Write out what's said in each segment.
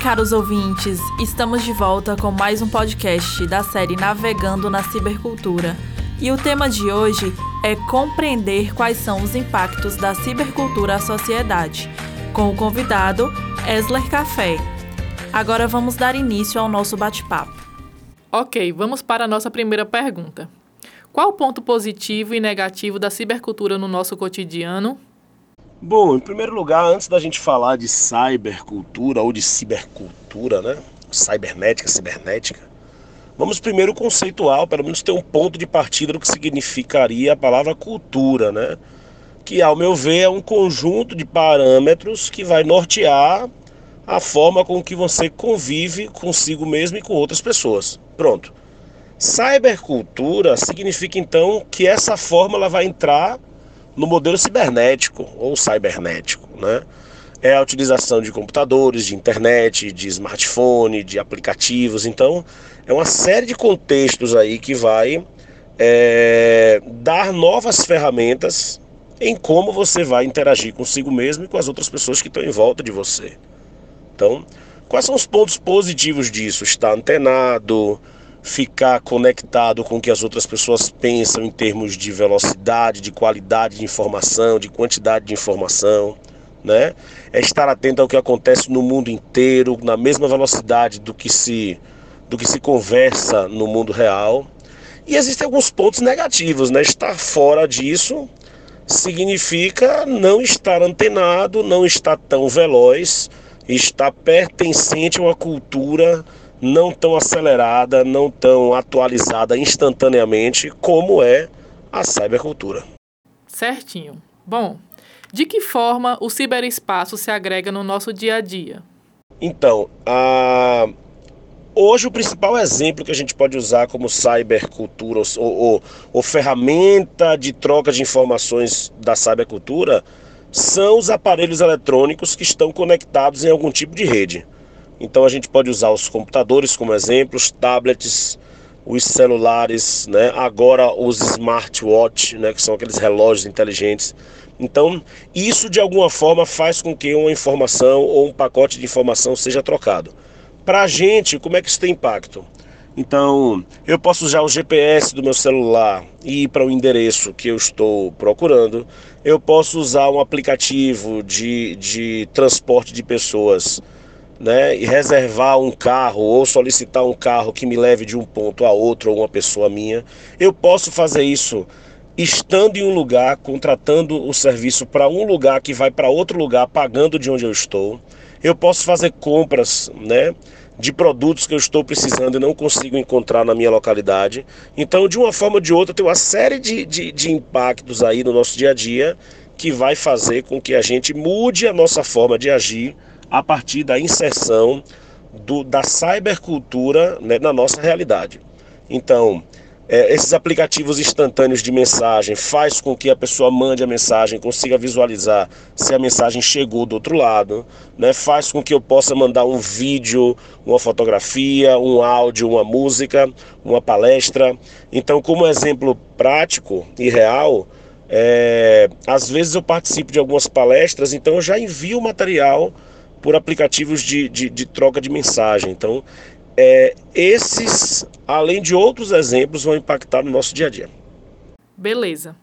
caros ouvintes! Estamos de volta com mais um podcast da série Navegando na Cibercultura. E o tema de hoje é compreender quais são os impactos da cibercultura à sociedade, com o convidado Esler Café. Agora vamos dar início ao nosso bate-papo. Ok, vamos para a nossa primeira pergunta. Qual o ponto positivo e negativo da cibercultura no nosso cotidiano? Bom, em primeiro lugar, antes da gente falar de cybercultura ou de cibercultura, né? Cybernética, cibernética, vamos primeiro conceituar, pelo menos ter um ponto de partida do que significaria a palavra cultura, né? Que, ao meu ver, é um conjunto de parâmetros que vai nortear a forma com que você convive consigo mesmo e com outras pessoas. Pronto. Cybercultura significa então que essa forma ela vai entrar no modelo cibernético ou cibernético, né? É a utilização de computadores, de internet, de smartphone, de aplicativos. Então, é uma série de contextos aí que vai é, dar novas ferramentas em como você vai interagir consigo mesmo e com as outras pessoas que estão em volta de você. Então, quais são os pontos positivos disso? Estar antenado, ficar conectado com o que as outras pessoas pensam em termos de velocidade, de qualidade de informação, de quantidade de informação, né? É estar atento ao que acontece no mundo inteiro, na mesma velocidade do que se do que se conversa no mundo real. E existem alguns pontos negativos, né? Estar fora disso significa não estar antenado, não estar tão veloz, estar pertencente a uma cultura não tão acelerada, não tão atualizada instantaneamente como é a cybercultura. Certinho. Bom, de que forma o ciberespaço se agrega no nosso dia a dia? Então, a... hoje o principal exemplo que a gente pode usar como cybercultura ou, ou, ou ferramenta de troca de informações da cybercultura são os aparelhos eletrônicos que estão conectados em algum tipo de rede. Então a gente pode usar os computadores como exemplos, tablets, os celulares, né? agora os smartwatch, né? que são aqueles relógios inteligentes. Então, isso de alguma forma faz com que uma informação ou um pacote de informação seja trocado. Para a gente, como é que isso tem impacto? Então, eu posso usar o GPS do meu celular e ir para o endereço que eu estou procurando. Eu posso usar um aplicativo de, de transporte de pessoas né, e reservar um carro ou solicitar um carro que me leve de um ponto a outro ou uma pessoa minha, eu posso fazer isso estando em um lugar, contratando o serviço para um lugar que vai para outro lugar, pagando de onde eu estou. Eu posso fazer compras, né, de produtos que eu estou precisando e não consigo encontrar na minha localidade. Então, de uma forma ou de outra, tem uma série de, de, de impactos aí no nosso dia a dia que vai fazer com que a gente mude a nossa forma de agir a partir da inserção do, da cybercultura né, na nossa realidade. Então, é, esses aplicativos instantâneos de mensagem faz com que a pessoa mande a mensagem, consiga visualizar se a mensagem chegou do outro lado, né? faz com que eu possa mandar um vídeo, uma fotografia, um áudio, uma música, uma palestra. Então, como exemplo prático e real, é, às vezes eu participo de algumas palestras, então eu já envio o material por aplicativos de, de, de troca de mensagem. Então, é, esses, além de outros exemplos, vão impactar no nosso dia a dia. Beleza.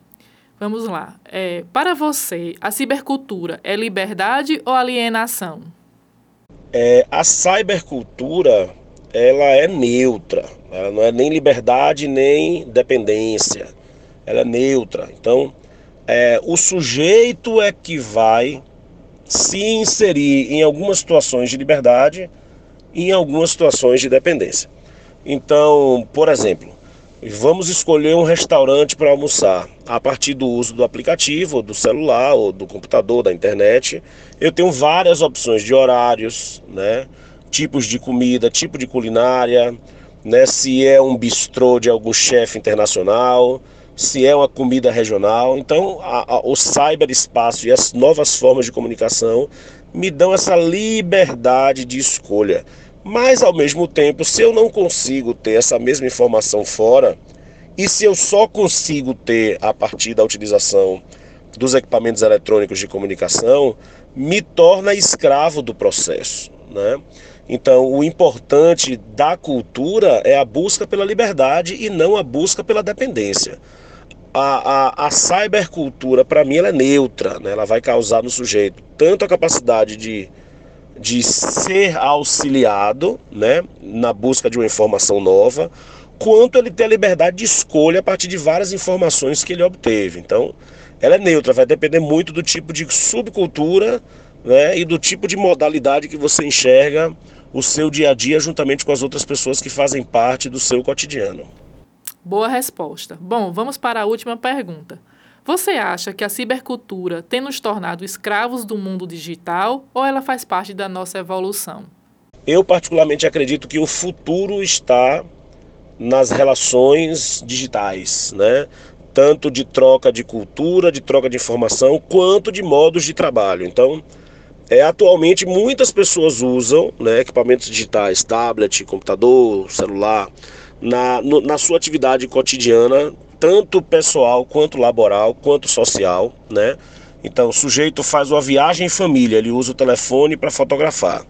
Vamos lá. É, para você, a cibercultura é liberdade ou alienação? É, a cybercultura ela é neutra. Ela não é nem liberdade nem dependência. Ela é neutra. Então, é, o sujeito é que vai se inserir em algumas situações de liberdade e em algumas situações de dependência. Então, por exemplo, vamos escolher um restaurante para almoçar a partir do uso do aplicativo, do celular, ou do computador, da internet. Eu tenho várias opções de horários, né? tipos de comida, tipo de culinária, né? se é um bistrô de algum chefe internacional, se é uma comida regional. Então, a, a, o cyberespaço e as novas formas de comunicação me dão essa liberdade de escolha. Mas, ao mesmo tempo, se eu não consigo ter essa mesma informação fora, e se eu só consigo ter a partir da utilização dos equipamentos eletrônicos de comunicação, me torna escravo do processo. Né? Então, o importante da cultura é a busca pela liberdade e não a busca pela dependência. A, a, a cybercultura, para mim, ela é neutra, né? ela vai causar no sujeito tanto a capacidade de, de ser auxiliado né? na busca de uma informação nova, quanto ele ter a liberdade de escolha a partir de várias informações que ele obteve. Então, ela é neutra, vai depender muito do tipo de subcultura né, e do tipo de modalidade que você enxerga o seu dia a dia juntamente com as outras pessoas que fazem parte do seu cotidiano. Boa resposta. Bom, vamos para a última pergunta. Você acha que a cibercultura tem nos tornado escravos do mundo digital ou ela faz parte da nossa evolução? Eu, particularmente, acredito que o futuro está nas relações digitais, né? Tanto de troca de cultura, de troca de informação, quanto de modos de trabalho. Então, é, atualmente muitas pessoas usam né, equipamentos digitais, tablet, computador, celular, na, no, na sua atividade cotidiana, tanto pessoal quanto laboral, quanto social, né? Então, o sujeito faz uma viagem em família, ele usa o telefone para fotografar.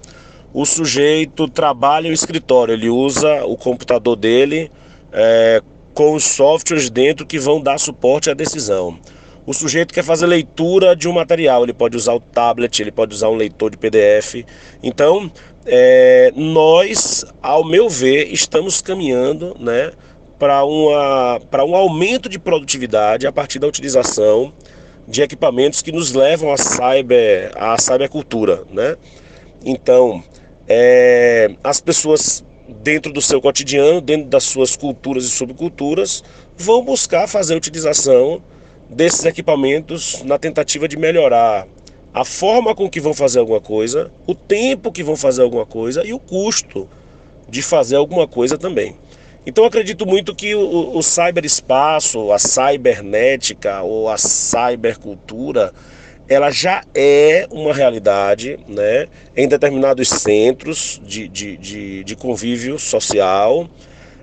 O sujeito trabalha no escritório, ele usa o computador dele é, com os softwares dentro que vão dar suporte à decisão. O sujeito quer fazer leitura de um material, ele pode usar o tablet, ele pode usar um leitor de PDF. Então, é, nós, ao meu ver, estamos caminhando né, para um aumento de produtividade a partir da utilização de equipamentos que nos levam à cyber, à cybercultura. Né? Então, é, as pessoas dentro do seu cotidiano, dentro das suas culturas e subculturas, vão buscar fazer utilização desses equipamentos na tentativa de melhorar a forma com que vão fazer alguma coisa, o tempo que vão fazer alguma coisa e o custo de fazer alguma coisa também. Então acredito muito que o, o cyberespaço, a cybernética ou a cybercultura, ela já é uma realidade né, em determinados centros de, de, de, de convívio social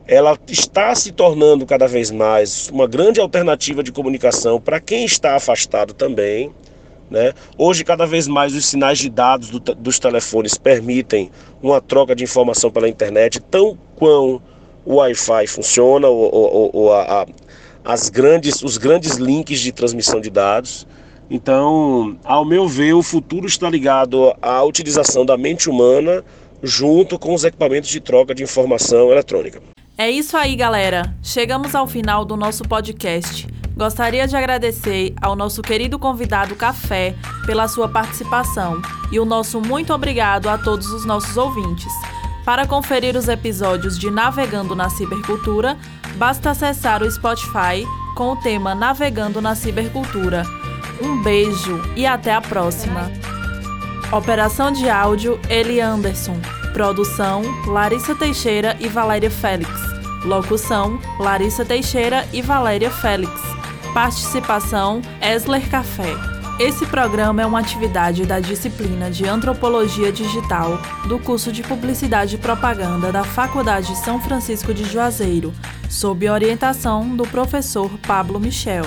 ela está se tornando cada vez mais uma grande alternativa de comunicação para quem está afastado também. Né? Hoje, cada vez mais, os sinais de dados do, dos telefones permitem uma troca de informação pela internet, tão quão o Wi-Fi funciona, ou, ou, ou a, a, as grandes, os grandes links de transmissão de dados. Então, ao meu ver, o futuro está ligado à utilização da mente humana junto com os equipamentos de troca de informação eletrônica. É isso aí, galera. Chegamos ao final do nosso podcast. Gostaria de agradecer ao nosso querido convidado Café pela sua participação e o nosso muito obrigado a todos os nossos ouvintes. Para conferir os episódios de Navegando na Cibercultura, basta acessar o Spotify com o tema Navegando na Cibercultura. Um beijo e até a próxima. Operação de áudio Eli Anderson. Produção Larissa Teixeira e Valéria Félix. Locução Larissa Teixeira e Valéria Félix. Participação Esler Café. Esse programa é uma atividade da disciplina de Antropologia Digital do curso de Publicidade e Propaganda da Faculdade São Francisco de Juazeiro, sob orientação do professor Pablo Michel.